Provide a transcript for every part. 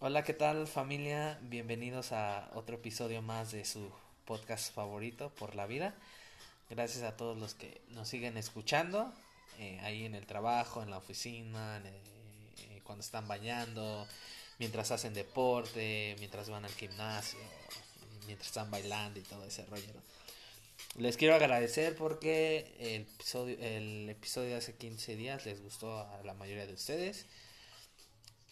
Hola, ¿qué tal familia? Bienvenidos a otro episodio más de su podcast favorito por la vida. Gracias a todos los que nos siguen escuchando, eh, ahí en el trabajo, en la oficina, en, eh, cuando están bañando, mientras hacen deporte, mientras van al gimnasio, mientras están bailando y todo ese rollo. Les quiero agradecer porque el episodio, el episodio de hace 15 días les gustó a la mayoría de ustedes.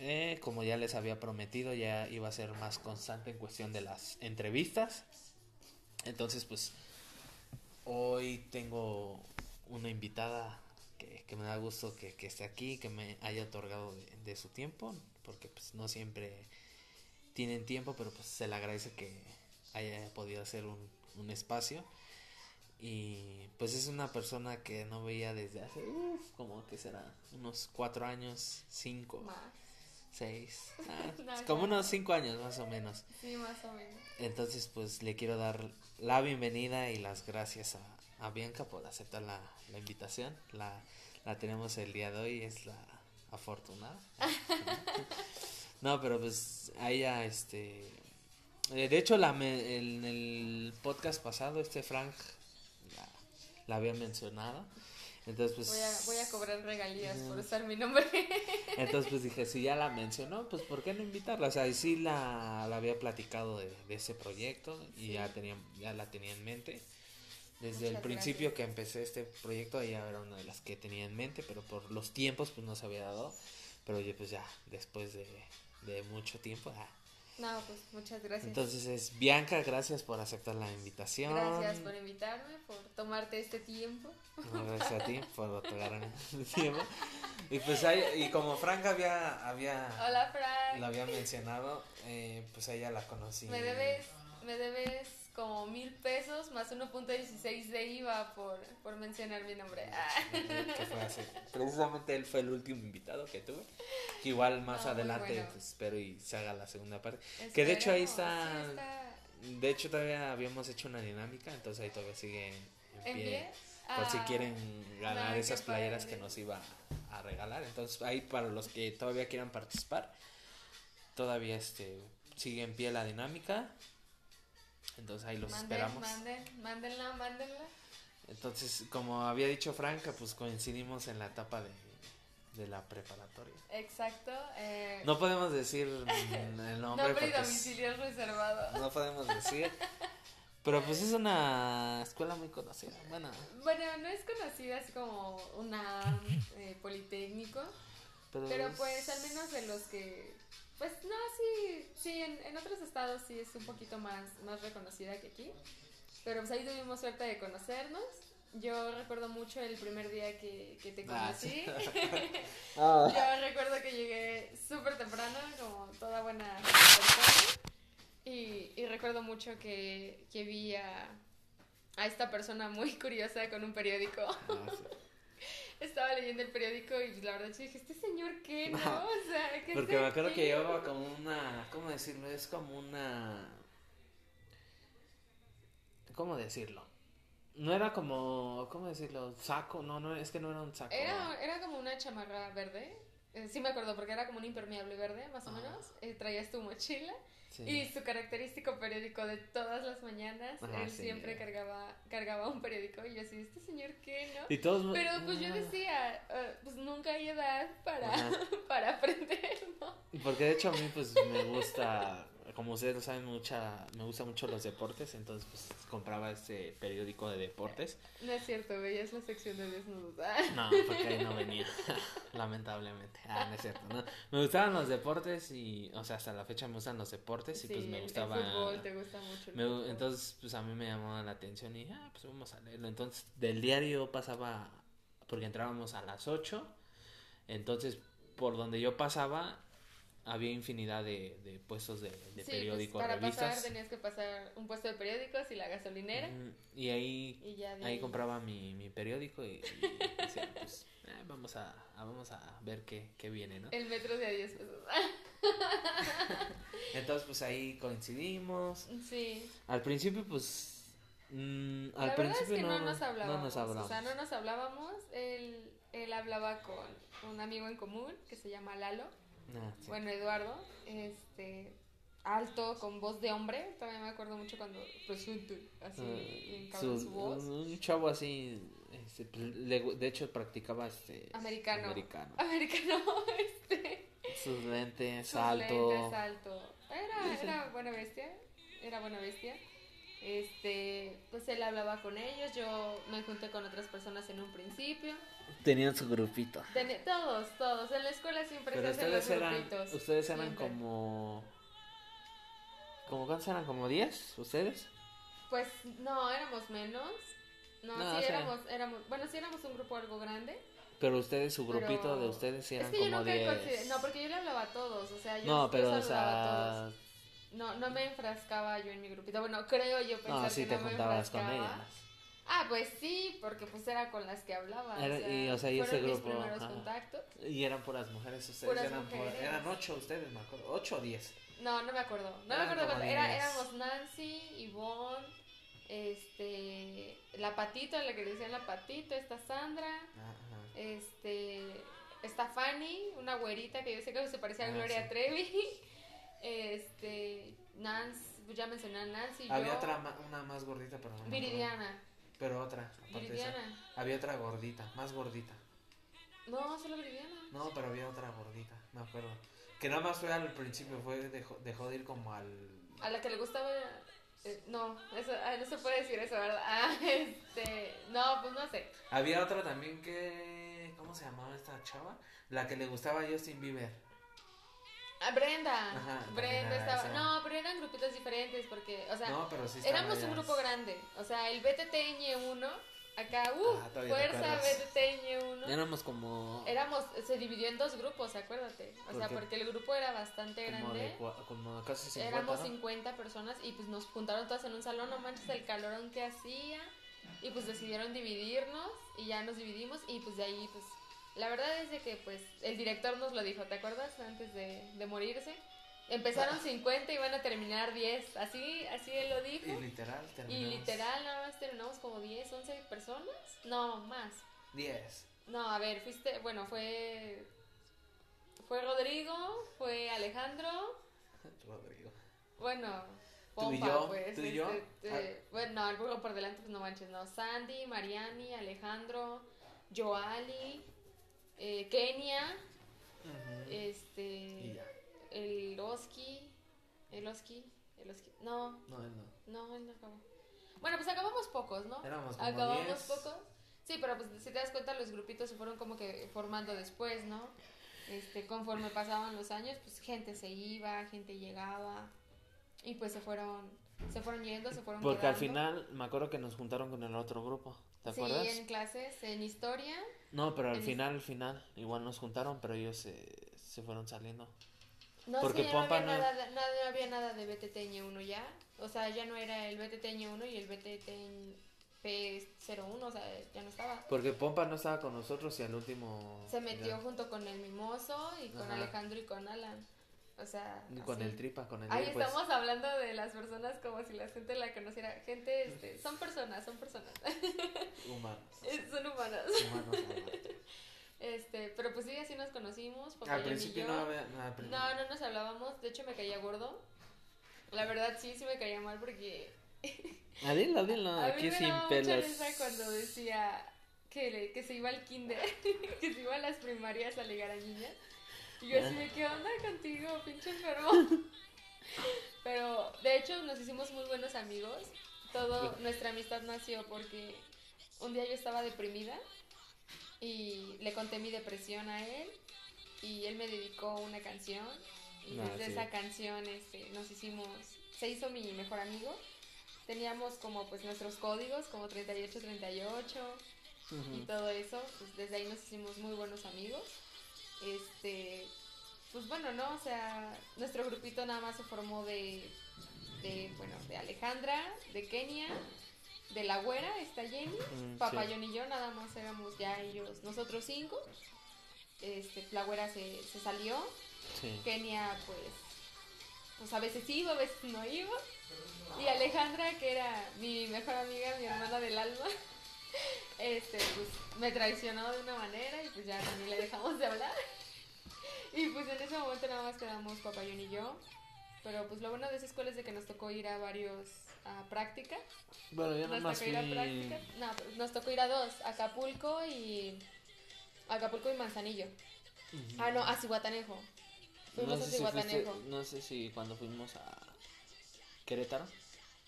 Eh, como ya les había prometido, ya iba a ser más constante en cuestión de las entrevistas. Entonces, pues, hoy tengo una invitada que, que me da gusto que, que, esté aquí, que me haya otorgado de, su tiempo, porque pues no siempre tienen tiempo, pero pues se le agradece que haya podido hacer un, un espacio. Y pues es una persona que no veía desde hace, uf, como que será, unos cuatro años, cinco. Seis. Ah, No, como claro. unos cinco años más o menos. Sí, más o menos. Entonces, pues le quiero dar la bienvenida y las gracias a, a Bianca por aceptar la, la invitación. La, la tenemos el día de hoy, es la afortunada. no, pero pues a ella, este. eh, De hecho, la, me- en el podcast pasado, este Frank la, la había mencionado. Entonces, pues. Voy a, voy a cobrar regalías por usar mi nombre. Entonces pues dije, si ya la mencionó, pues ¿por qué no invitarla? O sea, y sí la, la había platicado de, de ese proyecto y Sí. ya, tenía, ya la tenía en mente. Desde el Muchas principio gracias. que empecé este proyecto, ella era una de las que tenía en mente, pero por los tiempos pues no se había dado. Pero oye, pues ya, después de, de mucho tiempo. ah. No, pues muchas gracias. Entonces es Bianca, gracias por aceptar la invitación. Gracias por invitarme, por tomarte este tiempo. No, Gracias a ti por otorgarme el tiempo. Y pues ahí- y como Frank había, había Hola, Frank. la había mencionado, eh, pues ella la conocí. Me debes, me debes como mil pesos más 1.16 de IVA por, por mencionar mi nombre. Ah. Que fue hace- Precisamente él fue el último invitado que tuve. Que igual más No, muy adelante bueno. pues, espero y se haga la segunda parte. Que de hecho ahí está- sí está De hecho todavía habíamos hecho una dinámica, entonces ahí todavía sigue en ¿En pie. pie? Por si Ah, quieren ganar esas playeras padre. que nos iba a regalar. Entonces ahí para los que todavía quieran participar, todavía este sigue en pie la dinámica. Entonces ahí los Manden, esperamos. manden, mándenla, mándenla. Entonces, como había dicho Franca, pues coincidimos en la etapa de, de la preparatoria. Exacto. Eh, No podemos decir el nombre, nombre y porque es- domicilio reservado. no podemos decir. Pero pues es una escuela muy conocida. Bueno, Bueno, no es conocida así como una eh, politécnico, pero, pero es- pues al menos de los que, pues no, sí, sí, en, en otros estados sí es un poquito más, más reconocida que aquí, pero pues ahí tuvimos suerte de conocernos. Yo recuerdo mucho el primer día que, que te Ah, conocí. sí. Ah, Yo recuerdo que llegué súper temprano, como toda buena persona. Y, y recuerdo mucho que, que vi a, a esta persona muy curiosa con un periódico. ah, sí. Estaba leyendo el periódico y la verdad sí dije, ¿este señor qué, no? O sea, ¿qué Porque me acuerdo aquí?". que llevaba como una, ¿cómo decirlo? Es como una, ¿cómo decirlo? No era como, ¿cómo decirlo? Saco, no, no, es que no era un saco. Era, era como una chamarra verde. Eh, sí me acuerdo porque era como un impermeable verde, más o Ajá. menos. Eh, traías tu mochila Sí. y su característico periódico de todas las mañanas. Él sí. siempre cargaba, cargaba un periódico y yo así, ¿este señor qué, no? Y todos me- Pero pues yo Ah. decía, "Eh, pues nunca hay edad para, para aprender, ¿no? Porque de hecho a mí pues me gusta, como ustedes lo saben, mucha, me gustan mucho los deportes, entonces pues compraba este periódico de deportes. No es cierto, veías la sección de desnudos. Ah. No, porque ahí no venía, lamentablemente. Ah, no es cierto. no. Me gustaban los deportes y, o sea, hasta la fecha me gustan los deportes y pues me gustaba... El fútbol te gusta mucho. me- entonces pues a mí me llamaba la atención y ah, pues vamos a leerlo. Entonces del diario pasaba, porque entrábamos a las 8, entonces por donde yo pasaba había infinidad de, de puestos de, de Sí, periódicos, pues, para revistas. pasar tenías que pasar un puesto de periódicos y la gasolinera. Y ahí Y ya de Ahí compraba mi, mi periódico y, y decía, pues, eh, vamos, a, a- vamos a ver qué, qué viene, ¿no? El metro de a 10 pesos. Entonces, pues ahí coincidimos. Sí. Al principio, pues, mm, al la verdad principio es que no, no, nos hablábamos. no nos hablamos. O sea, no nos hablábamos. Él, él hablaba con un amigo en común que se llama Lalo. Ah, sí. Bueno, Eduardo, este, alto, con voz de hombre. Todavía me acuerdo mucho cuando presente, así, Ah, cabrón su- su voz. un chavo así, este, pues, de hecho practicaba este Americano. americano. Americano, este. Sus lentes, sus alto. lentes, alto. Era, era buena bestia. Era buena bestia. Este, pues él hablaba con ellos. Yo me junté con otras personas en un principio. Tenían su grupito. Todos, todos. En la escuela siempre Pero se hacen los eran, grupitos. ustedes eran siempre. como, como cuántos eran, como 10, ustedes. Pues no, éramos menos. No, No, sí o sea- éramos, éramos, bueno, sí éramos un grupo algo grande. Pero ustedes, su grupito Pero- de ustedes sí Es eran que yo como nunca 10. consideré, no, porque yo le hablaba a todos, o sea, yo, No, yo pero o saludaba a todos. No, no me enfrascaba yo en mi grupito. Bueno, creo yo pensar no, sí que te no me juntabas con enfrascaba. ellas. Ah, pues sí, porque pues era con las que hablaba. Era- o sea, y, o sea, y ese mis grupo, primeros ajá. contactos. Y eran puras mujeres, ustedes Puras eran, por- mujeres. eran 8 ustedes, me acuerdo, 8 o 10. No, no me acuerdo. No me acuerdo era, diez. éramos Nancy, Ivonne, este, la patito, la que le decían la patito, esta Sandra, Ajá. este, esta Fanny, una güerita que yo sé que se parecía a Ah, Gloria. Trevi, este, Nancy, pues ya mencioné a Nancy, Había yo, otra, una más gordita, pero no. Viridiana, Pero otra, aparte de esa. Viridiana, Había otra gordita, más gordita. no, solo Viridiana. No, pero había otra gordita, me acuerdo. Que nada más fue al principio, fue dejó, dejó de ir como al... A la que le gustaba. eh, no, eso, ah, no se puede decir eso, ¿verdad? Ah, este. No, pues no sé. Había otra también que... ¿Cómo se llamaba esta chava? La que le gustaba a Justin Bieber. Ah, Brenda. Ajá, Brenda estaba. esa. No, pero eran grupitos diferentes porque, o sea, no, sí éramos un grupo grande. O sea, el BTTñ1, acá, uh, Ah, todavía te fuerza acuerdas. BTTñ1. Éramos como... Éramos, se dividió en dos grupos, acuérdate. O sea, Porque- porque el grupo era bastante como, de, grande. cua- como casi 50, Éramos ¿no? 50 personas y pues nos juntaron todas en un salón, no manches el calorón que hacía. Y pues decidieron dividirnos y ya nos dividimos y pues de ahí pues la verdad es de que pues el director nos lo dijo, ¿te acuerdas? Antes de, de morirse. Empezaron 50 y van a terminar 10, así, así él lo dijo. Y literal, Y terminamos. literal nada más terminamos como 10, 11 personas. No, más. 10. No, a ver, fuiste, bueno, fue fue Rodrigo, fue Alejandro, Rodrigo. bueno, Tú y Pompa, yo, pues. tú y yo. este, este, Bueno, no, el burro por delante, pues no manches, no. Sandy, Mariani, Alejandro, Joali, eh, Kenia, este, el Oski, el Oski, el Oski, no, No, él no. no, él no acabó. Bueno, pues acabamos pocos, ¿no? Éramos como Acabamos 10. pocos. Sí, pero pues si te das cuenta, los grupitos se fueron como que formando después, ¿no? Este, conforme pasaban los años, pues gente se iba, gente llegaba y pues se fueron, se fueron yendo, se fueron Porque al final me acuerdo que nos juntaron con el otro grupo. ¿Te sí, acuerdas? en clases, en historia. No, pero al en- final, al final, igual nos juntaron, pero ellos se, se fueron saliendo. No, Porque que ya Pompa no no- había, nada, nada- no había nada de BTTñ1 ya. O sea, ya no era el BTTñ1 y el BTTP01, o sea, ya no estaba. Porque Pompa no estaba con nosotros y al último... Se metió ya- junto con el Mimoso y con Ajá. Alejandro y con Alan. O sea, con así. el tripa, con el Ahí pues, estamos hablando de las personas como si la gente la conociera. Gente, este, son personas, son personas. humanos. son humanas. humanos humanos. Este, pero pues sí, así nos conocimos. Al principio yo. no había nada. No, no nos hablábamos. De hecho, me caía gordo. La verdad, sí, sí me caía mal porque Adil, Adil, no, a mí aquí me sin daba mucha pelas. risa cuando decía que, le- que se iba al kinder, que se iba a las primarias a ligar a niñas. Y yo así de, ¿qué onda contigo, pinche enfermo? Pero, de hecho, nos hicimos muy buenos amigos. Todo, nuestra amistad nació porque un día yo estaba deprimida y le conté mi depresión a él y él me dedicó una canción y Ah, desde sí. esa canción este, nos hicimos, se hizo mi mejor amigo. Teníamos como pues nuestros códigos, como 38, 38 y todo eso, pues desde ahí nos hicimos muy buenos amigos. Este, pues bueno, ¿no? O sea, nuestro grupito nada más se formó de, de bueno, de Alejandra, de Kenia, de la güera, está Jenny, Mm, Papayón y yo, nada más éramos ya ellos, nosotros cinco. Este, la güera se, se salió, Sí. Kenia pues, pues a veces iba, a veces no iba. Y Alejandra, que era mi mejor amiga, mi hermana del alma, este, pues me traicionó de una manera y pues ya también le dejamos de hablar. y pues en ese momento nada más quedamos papayón y yo. Pero pues lo bueno de esa escuela es de que nos tocó ir a varios a práctica. Bueno, yo Nos tocó fui... ir a. No, nos tocó ir a dos, Acapulco y Acapulco y Manzanillo. Ah, no, a Cihuatanejo. Fuimos no a sé, si fuiste- Cihuatanejo. no sé si cuando fuimos a Querétaro.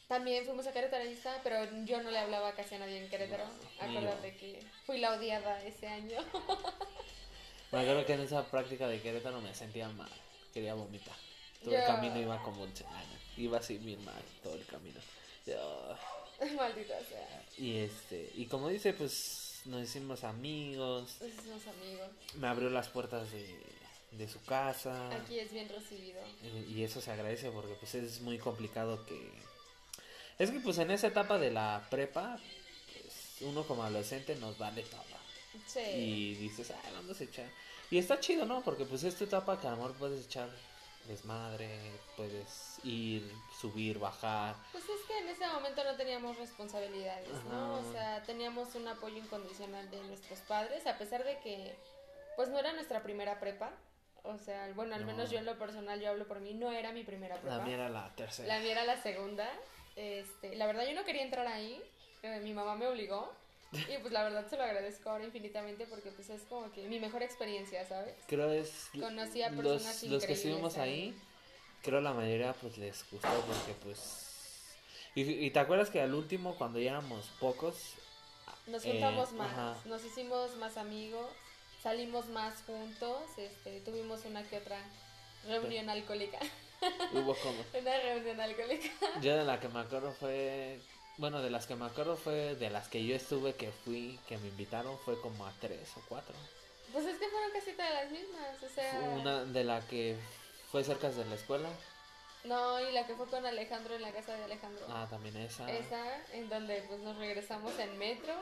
También fuimos a Querétaro, pero yo no le hablaba casi a nadie en Querétaro. No. Acuérdate que fui la odiada ese año. Me acuerdo que en esa práctica de Querétaro me sentía mal. Quería vomitar. Todo el camino iba como... Iba así bien mal todo el camino. Yo- Maldita sea. Y este... Y como dice, pues nos hicimos amigos. Son los amigos. Me abrió las puertas de, de su casa. Aquí es bien recibido. Y y eso se agradece porque pues es muy complicado que... Es que pues en esa etapa de la prepa, pues uno como adolescente nos vale todo. Sí. Y dices, ah, vamos a echar. Y está chido, ¿no? Porque pues esta etapa que a lo mejor puedes echar desmadre, puedes ir, subir, bajar. Pues es que en ese momento no teníamos responsabilidades, ¿no? O sea, teníamos un apoyo incondicional de nuestros padres, a pesar de que, pues no era nuestra primera prepa. O sea, bueno, al No. menos yo en lo personal, yo hablo por mí, no era mi primera prepa. La mía era la tercera. La mía era la segunda. Este, la verdad yo no quería entrar ahí, eh, mi mamá me obligó. Y pues la verdad se lo agradezco ahora infinitamente porque pues es como que mi mejor experiencia, ¿sabes? Creo es... Conocí a los, personas los que estuvimos ahí. creo la mayoría pues les gustó porque pues... Y, y te acuerdas que al último, cuando ya éramos pocos, Nos Eh, juntamos más, ajá. nos hicimos más amigos, salimos más juntos, este, tuvimos una que otra reunión alcohólica. hubo como... Una reunión alcohólica. Yo de la que me acuerdo fue... Bueno, de las que me acuerdo fue de las que yo estuve, que fui, que me invitaron, fue como a tres o cuatro. Pues es que fueron casi todas las mismas, o sea. Fue Una de la que fue cerca de la escuela. No, y la que fue con Alejandro en la casa de Alejandro. Ah, también esa. Esa, en donde pues nos regresamos en metro.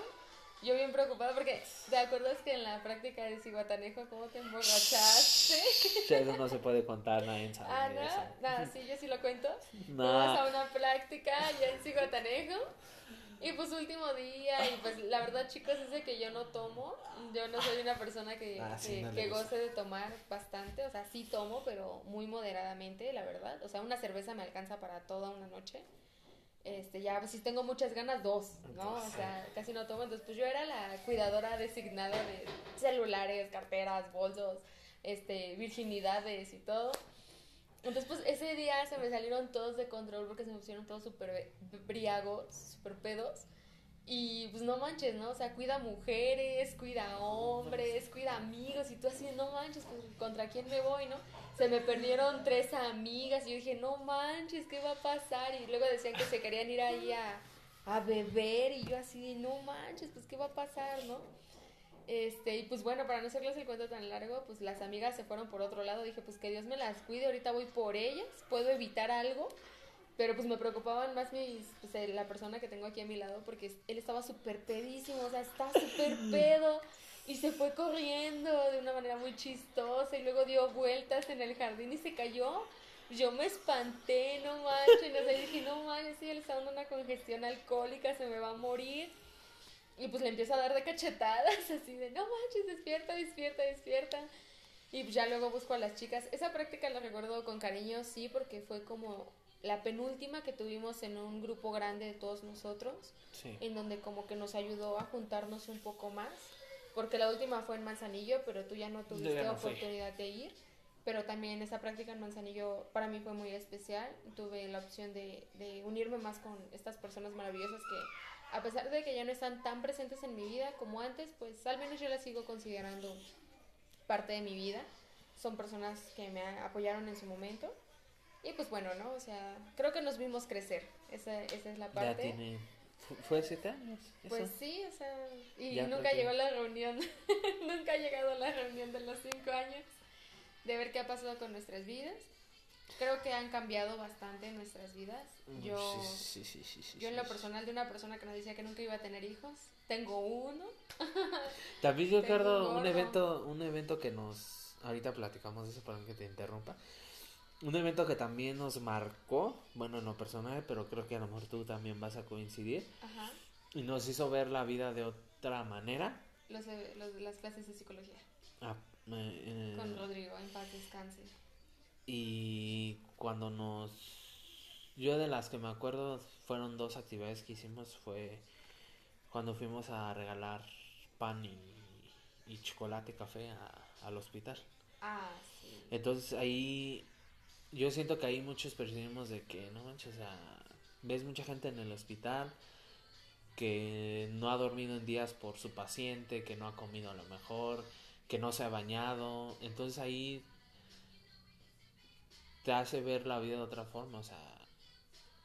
Yo bien preocupada porque, ¿te acuerdas que en la práctica de Ciguatanejo cómo te emborrachaste? Eso no se puede contar, nadie sabe Ah, no, nada, sí, yo sí lo cuento. No. Fuimos a una práctica allá en Ciguatanejo. Y pues último día, y pues la verdad chicos es de que yo no tomo, yo no soy una persona que, Ah, sí, que, no goce de tomar bastante, o sea, sí tomo, pero muy moderadamente, la verdad, o sea, una cerveza me alcanza para toda una noche, este, ya, pues si tengo muchas ganas, dos, ¿no? O sea, casi no tomo, entonces pues yo era la cuidadora designada de celulares, carteras, bolsos, este, virginidades y todo. Entonces, pues ese día se me salieron todos de control porque se me pusieron todos súper briagos, súper pedos. Y pues no manches, ¿no? O sea, cuida mujeres, cuida hombres, cuida amigos. Y tú así, no manches, pues contra quién me voy, ¿no? Se me perdieron tres amigas. Y yo dije, no manches, ¿qué va a pasar? Y luego decían que se querían ir ahí a, a beber. Y yo así, no manches, pues ¿qué va a pasar, no? Este, y pues bueno, para no hacerles el cuento tan largo, pues las amigas se fueron por otro lado. Dije, pues que Dios me las cuide, ahorita voy por ellas, puedo evitar algo. Pero pues me preocupaban más mis, pues, eh, la persona que tengo aquí a mi lado, porque él estaba súper pedísimo, o sea, estaba súper pedo. Y se fue corriendo de una manera muy chistosa y luego dio vueltas en el jardín y se cayó. Yo me espanté, no manches, no sé, dije, no manches, sí, él está dando una congestión alcohólica, se me va a morir. Y pues le empiezo a dar de cachetadas, así de, no manches, despierta, despierta, despierta. Y pues ya luego busco a las chicas. Esa práctica la recuerdo con cariño, sí, porque fue como la penúltima que tuvimos en un grupo grande de todos nosotros, Sí. en donde como que nos ayudó a juntarnos un poco más. Porque la última fue en Manzanillo, pero tú ya no tuviste ya no oportunidad de ir. Pero también esa práctica en Manzanillo para mí fue muy especial. Tuve la opción de, de unirme más con estas personas maravillosas que, a pesar de que ya no están tan presentes en mi vida como antes, pues al menos yo las sigo considerando parte de mi vida. Son personas que me apoyaron en su momento. Y pues bueno, ¿no? O sea, creo que nos vimos crecer. Esa, esa es la Ya parte. tiene. fu- ¿Fue siete años? Pues eso? sí, o sea, y Ya nunca creo que- llegó la reunión, nunca ha llegado la reunión de los cinco años, de ver qué ha pasado con nuestras vidas. Creo que han cambiado bastante nuestras vidas. Mm, Yo, Sí, sí, sí, yo en lo personal de una persona que nos decía que nunca iba a tener hijos, tengo uno. También yo recuerdo un evento, un evento que nos, ahorita platicamos de eso para que te interrumpa. Un evento que también nos marcó, bueno, en lo personal, pero creo que a lo mejor tú también vas a coincidir, Ajá. y nos hizo ver la vida de otra manera. Los, eh, los de las clases de psicología. Ah, eh, Con Rodrigo, en paz descanse. y cuando nos... Yo de las que me acuerdo fueron dos actividades que hicimos. Fue cuando fuimos a regalar pan y, y chocolate, café a- al hospital. Ah, sí. Entonces ahí yo siento que ahí muchos percibimos de que no manches, o sea, ves mucha gente en el hospital que no ha dormido en días por su paciente, que no ha comido a lo mejor, que no se ha bañado, entonces ahí te hace ver la vida de otra forma, o sea,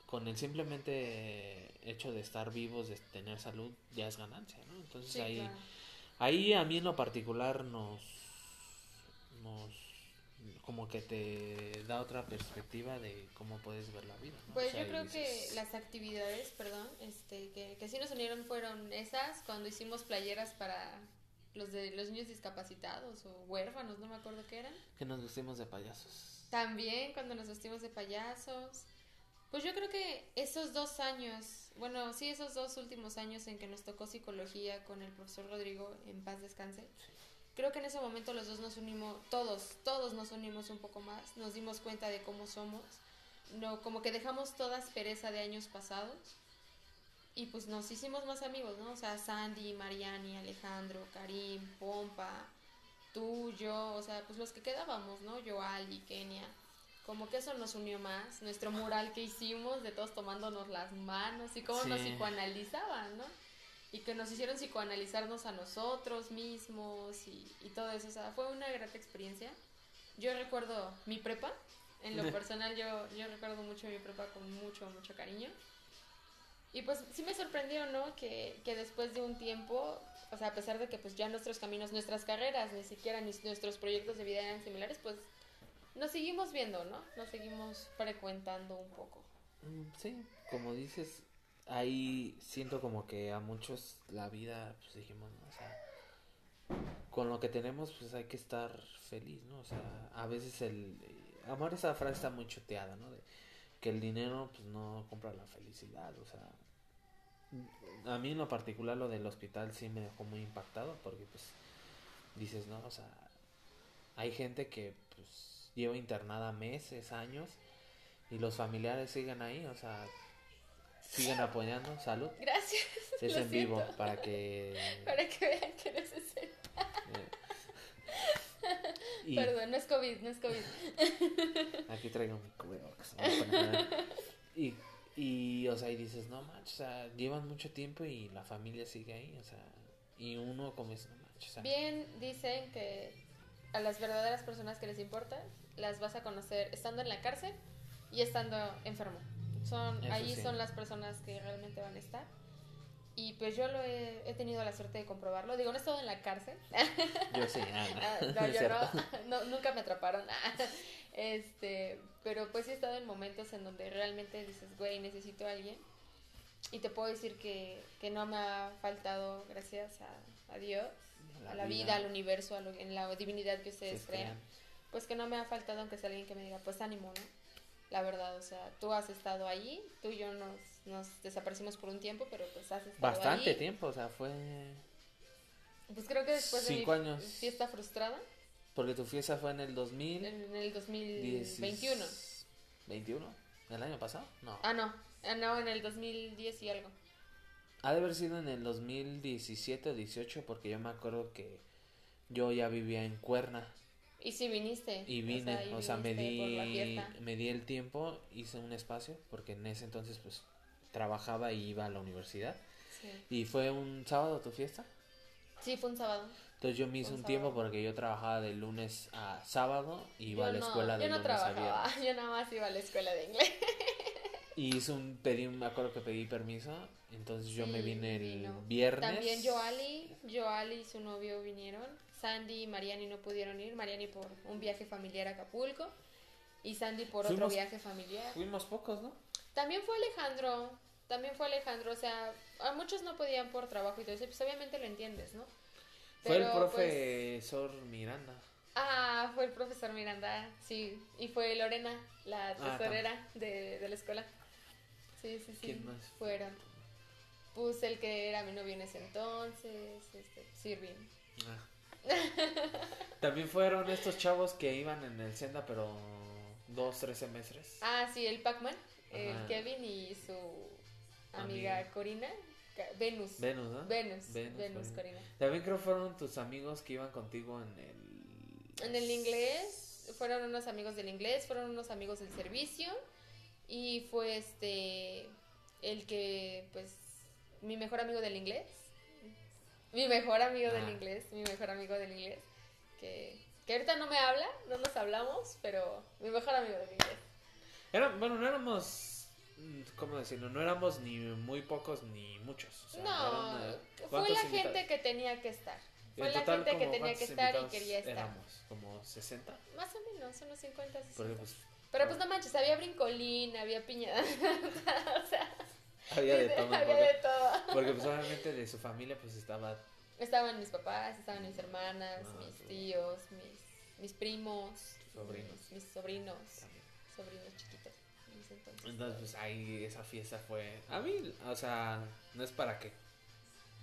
con el simplemente hecho de estar vivos, de tener salud, ya es ganancia, ¿no? Entonces Sí, ahí claro. Ahí a mí en lo particular nos, nos como que te da otra perspectiva de cómo puedes ver la vida. ¿no? Pues O sea, yo creo que dices, las actividades, perdón, este, que, que sí nos unieron fueron esas, cuando hicimos playeras para los de los niños discapacitados o huérfanos, no me acuerdo qué eran. que nos vestimos de payasos. También cuando nos vestimos de payasos. Pues yo creo que esos dos años, bueno, sí, esos dos últimos años en que nos tocó psicología con el profesor Rodrigo, en paz descanse, creo que en ese momento los dos nos unimos, todos, todos nos unimos un poco más, nos dimos cuenta de cómo somos, no, como que dejamos toda aspereza de años pasados y pues nos hicimos más amigos, ¿no? O sea, Sandy, Mariani, Alejandro, Karim, Pompa, tú, yo, o sea, pues los que quedábamos, ¿no? Joali, Kenia. Como que eso nos unió más. Nuestro mural que hicimos de todos tomándonos las manos y cómo nos psicoanalizaban, ¿no? Y que nos hicieron psicoanalizarnos a nosotros mismos y, y todo eso. O sea, fue una grata experiencia. Yo recuerdo mi prepa. En lo personal, yo, yo recuerdo mucho mi prepa con mucho, mucho cariño. Y pues sí me sorprendió, ¿no? Que, que después de un tiempo, o sea, a pesar de que pues ya nuestros caminos, nuestras carreras, ni siquiera ni nuestros proyectos de vida eran similares, pues nos seguimos viendo, ¿no? Nos seguimos frecuentando un poco. Mm, Sí, como dices, ahí siento como que a muchos la vida, pues dijimos, ¿no? O sea, con lo que tenemos, pues hay que estar feliz, ¿no? O sea, a veces el... Amor, esa frase está muy choteada, ¿no? De que el dinero, pues no compra la felicidad, o sea... A mí en lo particular lo del hospital sí me dejó muy impactado porque pues dices, ¿no? O sea, hay gente que pues lleva internada meses, años y los familiares siguen ahí, o sea, siguen apoyando, salud. Gracias. Es en vivo siento. para que... Para que vean que no es en serio. eh, y Perdón, no es COVID, no es COVID. aquí traigo mi cubrebocas. Y, y, o sea, y dices, no manches, o sea, llevan mucho tiempo y la familia sigue ahí, o sea, y uno como es, no manches, o sea, Bien dicen que a las verdaderas personas que les importa las vas a conocer estando en la cárcel y estando enfermo. Son, Eso ahí sí. son las personas que realmente van a estar. Y pues yo lo he, he tenido la suerte de comprobarlo. Digo, no he estado en la cárcel. yo sí, ah, no, Ah, no yo no, no, nunca me atraparon. Este, pero pues he estado en momentos en donde realmente dices, güey, necesito a alguien. Y te puedo decir que, que no me ha faltado, gracias a, a Dios, a la vida, al universo, a lo- en la divinidad que ustedes crean. pues que no me ha faltado aunque sea alguien que me diga, pues ánimo, ¿no? La verdad, o sea, tú has estado allí, tú y yo nos, nos desaparecimos por un tiempo, pero pues has estado Bastante ahí. tiempo, o sea, fue... Pues creo que después de Cinco mi años. fiesta frustrada, Porque tu fiesta fue en el 2000... en el 2021. 21, ¿El año pasado? No. Ah, no, ah, no, en el 2010 y algo. Ha de haber sido en el 2017 o 18 porque yo me acuerdo que yo ya vivía en Cuerna Y si viniste. y vine, o sea, me di, me di el tiempo, hice un espacio porque en ese entonces pues trabajaba y iba a la universidad. Sí. ¿Y fue un sábado tu fiesta? Sí, fue un sábado. Entonces yo me hice Un un tiempo porque yo trabajaba de lunes a sábado y iba Yo a la no- escuela de Yo no lunes a trabajaba, viernes. yo nada más iba a la escuela de inglés. Y hice un, pedí, me acuerdo que pedí permiso, entonces yo me vine el vino. viernes. También Joali, Joali y su novio vinieron. Sandy y Mariani no pudieron ir. Mariani por un viaje familiar a Acapulco. Y Sandy por otro viaje familiar. Fuimos pocos, ¿no? También fue Alejandro. También fue Alejandro. O sea, a muchos no podían por trabajo y todo eso. Pues obviamente lo entiendes, ¿no? Fue el Pero, pues, profesor Miranda. Ah, fue el profesor Miranda, sí. Y fue Lorena, la Ah, tesorera de, de la escuela. Sí, sí, sí. ¿Quién más? Fueron. Pues el que era mi novio en ese entonces, este, Sirvin. Ah, También fueron estos chavos que iban en el Senda, pero dos, tres semestres. Ah, sí, el Pac-Man, el. Kevin y su amiga Amiga. Corina. Venus. Venus, ¿no? Venus, Venus, Venus, Corina. Corina. También creo fueron tus amigos que iban contigo en el... En el inglés, fueron unos amigos del inglés, fueron unos amigos del servicio y fue este el que pues mi mejor amigo del inglés. Mi mejor amigo del Ah. inglés, mi mejor amigo del inglés que que ahorita no me habla, no nos hablamos, pero mi mejor amigo del inglés. Era, bueno, no éramos... ¿Cómo decirlo? No éramos ni muy pocos ni muchos. o sea, no, eran, fue ¿cuántos la invitados? gente que tenía que estar. Fue la total, gente que tenía que ¿cuántos estar y quería estar. Éramos como 60. Más o menos, unos 50, 60. Porque pues Pero pues no manches, había brincolín, había piña. o sea, había de todo. había porque, de todo. porque, pues obviamente de su familia pues estaba... Estaban mis papás, estaban mis hermanas, Ah, mis sí. tíos, mis, mis primos, Sobrinos. mis, mis sobrinos, también. sobrinos chiquitos. entonces. Entonces, pues ahí esa fiesta fue. A mí, o sea, no es para que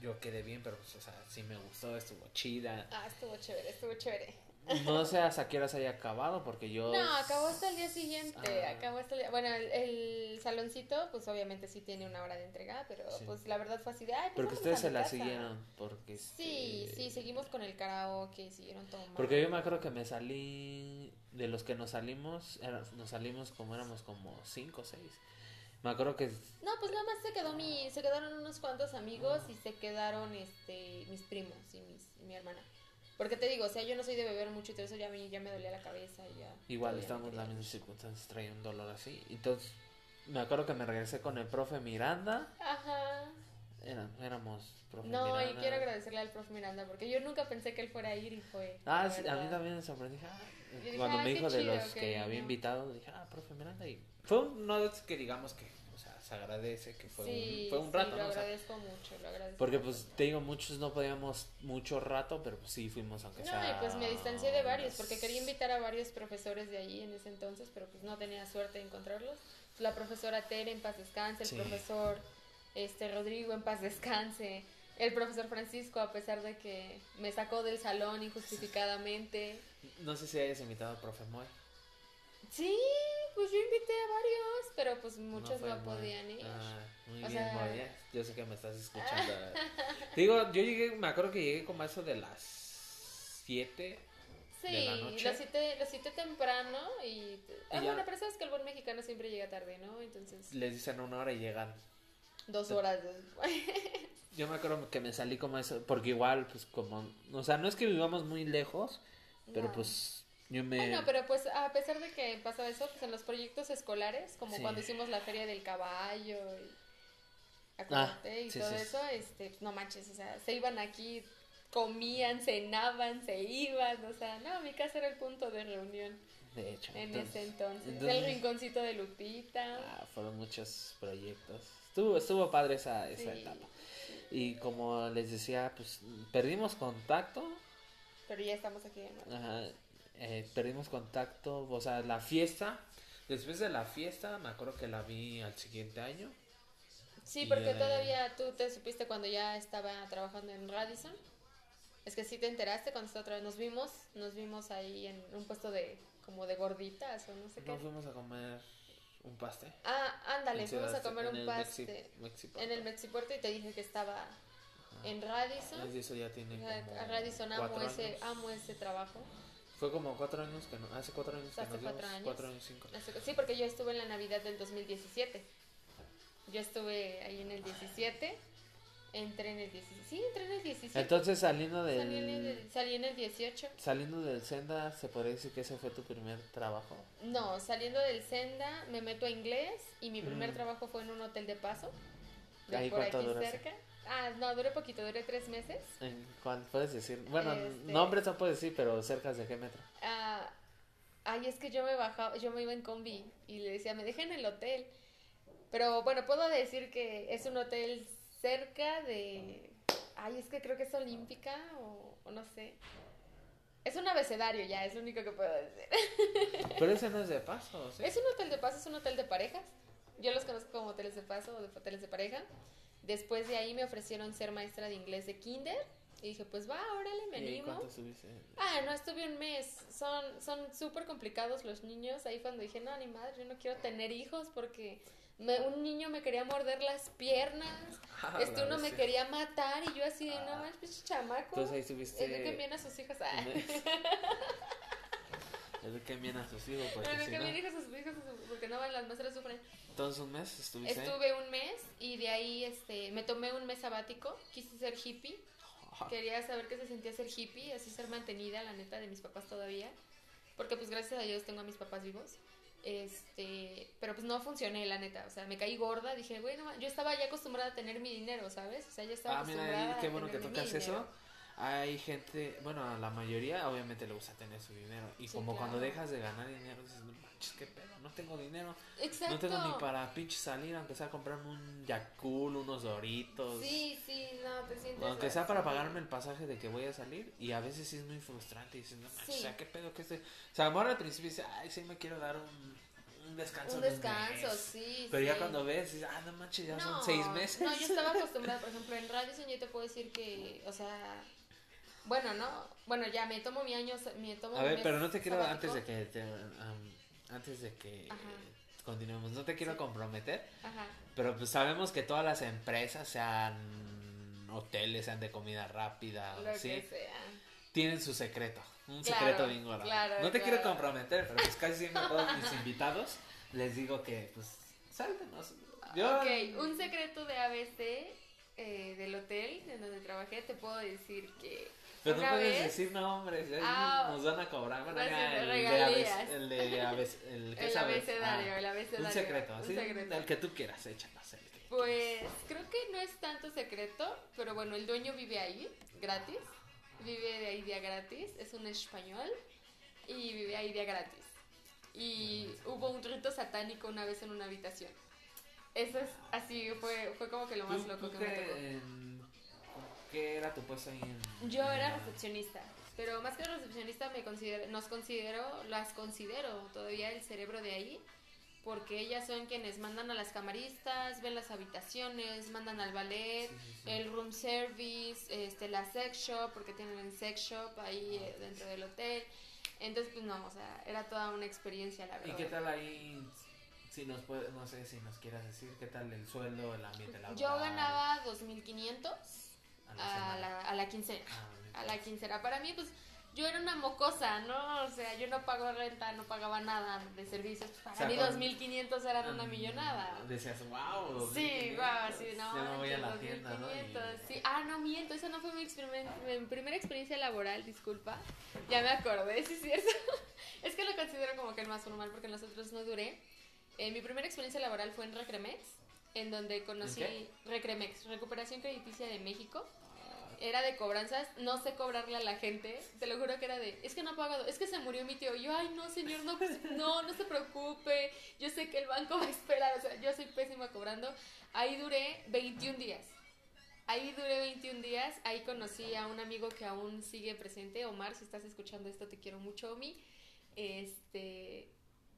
yo quede bien, pero pues, o sea, sí me gustó, estuvo chida. Ah, estuvo chévere, estuvo chévere. No sé hasta qué horas haya acabado, porque yo. No, acabó hasta el día siguiente. Ah. Acabó hasta el día. Bueno, el, el saloncito, pues obviamente sí tiene una hora de entrega, pero Sí. pues la verdad fue así de. Ay, pues, Porque vámonos ustedes se la casa". siguieron, porque. Sí, este, sí, seguimos con el karaoke, siguieron tomando. Porque yo me acuerdo que me salí. De los que nos salimos, nos salimos como éramos como cinco o seis. Me acuerdo que. No, pues nada más se quedó mi, se quedaron unos cuantos amigos y se quedaron este mis primos y mis y mi hermana. Porque te digo, o sea, yo no soy de beber mucho y todo eso ya, mí ya me dolía la cabeza y ya. Igual estábamos en las mismas circunstancias, traía un dolor así. Entonces, me acuerdo que me regresé con el profe Miranda. Ajá. Era- éramos profe No, Miranda. y quiero agradecerle al prof Miranda porque yo nunca pensé que él fuera a ir y fue. Ah, sí, a mí también me sorprendí. ah, dije, cuando ah, me dijo de los que había invitado, dije, ah, profe Miranda. Y fue un, no es que digamos que, se agradece que fue sí, un, fue un sí, rato, lo ¿no? O sea, agradezco mucho, lo agradezco. porque mucho. pues te digo, muchos no podíamos mucho rato, pero pues sí fuimos aunque No, sea. y pues me distancié de varios, porque quería invitar a varios profesores de ahí en ese entonces, pero pues no tenía suerte de encontrarlos. La profesora Tere en paz descanse, el Sí. profesor este Rodrigo en paz descanse, el profesor Francisco a pesar de que me sacó del salón injustificadamente. No sé si hayas invitado al profe Moy. Sí, pues yo invité a varios, pero pues muchos no, podían ir. Ah, muy O bien, sea- ¿eh? Yo sé que me estás escuchando. Digo, yo llegué, me acuerdo que llegué como a eso de las 7. Sí, de la noche. los cité, los cité temprano y... Ah, bueno, pero sabes que el buen mexicano siempre llega tarde, ¿no? Entonces, Les dicen una hora y llegan. dos horas después. Yo me acuerdo que me salí como eso, porque igual, pues como, o sea, no es que vivamos muy lejos, pero No. pues yo me... Bueno, pero pues a pesar de que pasa eso, pues en los proyectos escolares, como Sí. cuando hicimos la feria del caballo y, acuérdate, y sí, todo sí, eso, este, no manches, o sea, se iban aquí, comían, cenaban, se iban, o sea, no, mi casa era el punto de reunión De hecho. en entonces- ese entonces. entonces- El rinconcito de Lupita. ah, fueron muchos proyectos. Estuvo, estuvo padre esa, esa etapa. Y como les decía, pues perdimos contacto, Pero ya estamos aquí ajá, eh, perdimos contacto, o sea, la fiesta, después de la fiesta, me acuerdo que la vi al siguiente año. Sí, porque todavía tú te supiste cuando ya estaba trabajando en Radisson. Es que sí te enteraste cuando estaba otra vez. Nos vimos, nos vimos ahí en un puesto de como de gorditas o no sé qué. Nos fuimos a comer un pastel. Ah, ándale, fuimos a comer un paste Mexi- en el Mexipuerto y te dije que estaba Ajá. en Radisson. De Eso ya tiene como Radisson amo cuatro ese, años. amo ese trabajo. Fue como cuatro años que no, hace cuatro años que Hace nos cuatro vimos, años. cuatro años, cinco. Sí, porque yo estuve en la Navidad del 2017. Yo estuve ahí en el 17. Entré en el 17. Sí, entré en el 17. Entonces saliendo del, Salí en el, salí en el 18. saliendo del Senda, se podría decir que ese fue tu primer trabajo. No, saliendo del Senda me meto a inglés y mi primer Mm. trabajo fue en un hotel de paso. De ¿Ahí por aquí cerca. Ah, no, duré poquito, duré tres meses. ¿En cuál puedes decir? Bueno, Este- nombres no puedes decir, pero cerca de qué metro. Ah, ay, es que yo me bajaba, yo me iba en combi y le decía, me dejen en el hotel. Pero bueno, puedo decir que es un hotel cerca de... Ay, es que creo que es olímpica o, o no sé. Es un abecedario ya, es lo único que puedo decir. Pero ese no es de paso, ¿sí? Es un hotel de paso, es un hotel de parejas. Yo los conozco como hoteles de paso o de hoteles de pareja. Después de ahí me ofrecieron ser maestra de inglés de kinder Y dije, pues va, órale, me ¿Y animo. cuánto estuviste? Ah, no, estuve un mes. Son son súper complicados los niños. Ahí cuando dije, no, ni madre, yo no quiero tener hijos porque me- un niño me quería morder las piernas. Ah, este uno me quería matar y yo así de, no, Ah. manches, pinche chamaco. Entonces ahí estuviste... Eduquen bien a sus hijas. Ah. Eduquen bien a sus hijos, porque Eduquen si bien hijos a sus hijas porque no van las maestras sufren. Entonces un mes estuviste ahí? Estuve un mes y de ahí este me tomé un mes sabático, quise ser hippie, quería saber qué se sentía ser hippie, así ser mantenida, la neta, de mis papás todavía, porque pues gracias a Dios tengo a mis papás vivos. Este, pero pues no funcioné, la neta, o sea, me caí gorda, dije, bueno, yo estaba ya acostumbrada a tener mi dinero, ¿sabes? O sea, ya estaba Ah, acostumbrada mira, ahí, qué a bueno que tener mi tocas dinero. Hay gente, bueno, a la mayoría obviamente le gusta tener su dinero. Y Sí, como cuando dejas de ganar dinero, dices, no manches, qué pedo, no tengo dinero. Exacto. No tengo ni para pinche salir, aunque sea comprarme un Yakul, unos Doritos. Sí, sí, no, te sientes Aunque sea para pagarme el pasaje de que voy a salir y a veces sí es muy frustrante y dices, no manches, Sí. o sea, qué pedo que este... O sea, amor al principio dice, ay, sí me quiero dar un, un descanso. Un de descanso, mes". sí. Pero ya cuando ves, dices, ah, no manches, ya no, son seis meses. No, yo estaba acostumbrada, por ejemplo, en Radio yo te puedo decir que, o sea, bueno, ¿no? Bueno, ya me tomo mi año, me tomo A ver, pero no te quiero, sabático. antes de que te, antes de que Ajá. continuemos, no te quiero Sí. comprometer, Ajá, pero pues sabemos que todas las empresas, sean hoteles, sean de comida rápida, lo ¿sí? que sea. tienen su secreto, un Claro, secreto bien gordo. claro, no te quiero comprometer, pero pues casi siempre a todos mis invitados les digo que pues sáltenos. Yo, Ok, un secreto de ABC eh, del hotel en donde trabajé, te puedo decir que pero no puedes vez... decir nombres, ahí Ah, nos van a cobrar. Bueno, el, de. ABC, el de ABC, el que El abecedario, ah, el abecedario. Un secreto, así, el que tú quieras, échanos el que Pues creo que no es tanto secreto, pero bueno, el dueño vive ahí, gratis. Vive de ahí día gratis, es un español y vive ahí día gratis. Y hubo un rito satánico una vez en una habitación. Eso es así, fue, fue como que lo más ¿Tú- loco que me tocó. en- ¿Qué era tu puesto ahí en...? Yo en era recepcionista, pero más que recepcionista me considero, nos considero, las considero todavía el cerebro de ahí, porque ellas son quienes mandan a las camaristas, ven las habitaciones, mandan al ballet, Sí, sí, sí. el room service, este, la sex shop, porque tienen el sex shop ahí eh, dentro del hotel. Entonces, pues no, o sea, era toda una experiencia, la ¿Y verdad. qué tal ahí? Si nos puede, no sé si nos quieras decir, ¿qué tal el sueldo, el ambiente laboral? Yo ganaba 2.500 a la a la, a la quincena. Ah, A la quincena. Para mí, pues, yo era una mocosa, ¿no? O sea, yo no pago renta, no pagaba nada de servicios. Pues, para O sea, mí con- 2.500 eran una Mm, millonada. Decías, wow. Sí, guau, sí, no. Ya me voy a la manches, tienda, ¿no? 2500, Y- Sí, ah, no miento, esa no fue mi, experiment- mi primera experiencia laboral, disculpa. Ya me acordé, sí es cierto. es que lo considero como que el más formal porque en los otros no duré. Eh, mi primera experiencia laboral fue en Recremex, en donde conocí? Recremex, Recuperación Crediticia de México. Era de cobranzas, no sé cobrarle a la gente, te lo juro que era de, es que no ha pagado, es que se murió mi tío. Y yo, ay, no, señor, no, pues, no, no se preocupe, yo sé que el banco va a esperar, o sea, yo soy pésima cobrando. Ahí duré 21 días. Ahí duré 21 días, ahí conocí a un amigo que aún sigue presente, Omar, si estás escuchando esto, te quiero mucho, Omi. Este,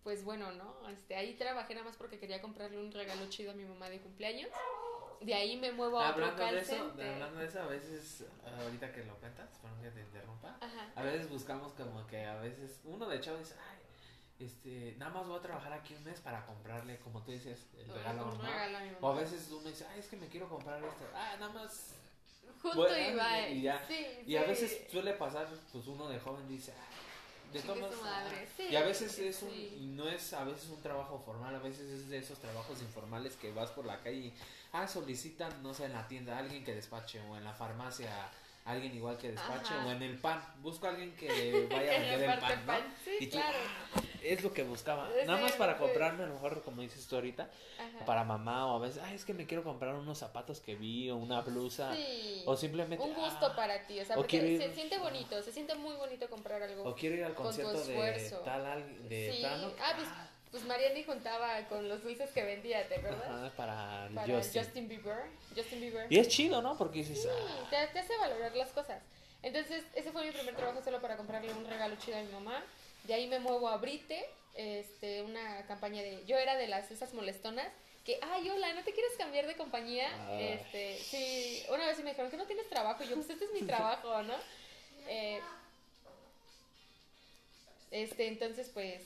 pues bueno, ¿no? Este, ahí trabajé nada más porque quería comprarle un regalo chido a mi mamá de cumpleaños. De ahí me muevo a otro de eso, center. hablando de eso, a veces, ahorita que lo cuentas, perdón que te interrumpa, Ajá. a veces buscamos como que a veces, uno de hecho dice, ay, este, nada más voy a trabajar aquí un mes para comprarle, como tú dices, el regalo a Un mamá. regalo a mi O a veces uno dice, ay, es que me quiero comprar esto, ah, nada más Junto bueno, y va. y ya. Sí, Y a veces suele pasar, pues uno de joven dice, "Ay, de Chingue todos su modos, madre". ah". Sí, y a veces es un, sí. y no es a veces un trabajo formal, a veces es de esos trabajos informales que vas por la calle y, ah, solicitan, no sé, en la tienda alguien que despache, o en la farmacia alguien igual que despache, Ajá. o en el pan, busco a alguien que vaya a vender el pan, ¿no? Sí, y tú, claro. "Ah, es lo que buscaba, Sí, nada más para comprarme, a lo mejor, como dices tú ahorita, Ajá. para mamá, o a veces, ay, es que me quiero comprar unos zapatos que vi, o una blusa, Sí. o simplemente, Un gusto "Ah, para ti, o sea, o porque ir- se siente bonito, se siente muy bonito comprar algo. O quiero ir al concierto de tal al- de Sí. tal, ¿no? Ah, pues, pues Mariani juntaba con los dulces que vendía, ¿te acuerdas? Ajá, para, Para Justin. Justin. Bieber. Justin Bieber. Y es chido, ¿no? Porque dices, Sí, ah, te, te hace valorar las cosas. Entonces, ese fue mi primer trabajo solo para comprarle un regalo chido a mi mamá. De ahí me muevo a Brite, este, una campaña de... Yo era de las esas molestonas que, ay, hola, ¿no te quieres cambiar de compañía? Ah. Este, sí, una vez sí me dijeron que no tienes trabajo, y yo, pues este es mi trabajo, ¿no? Eh, este, entonces, pues,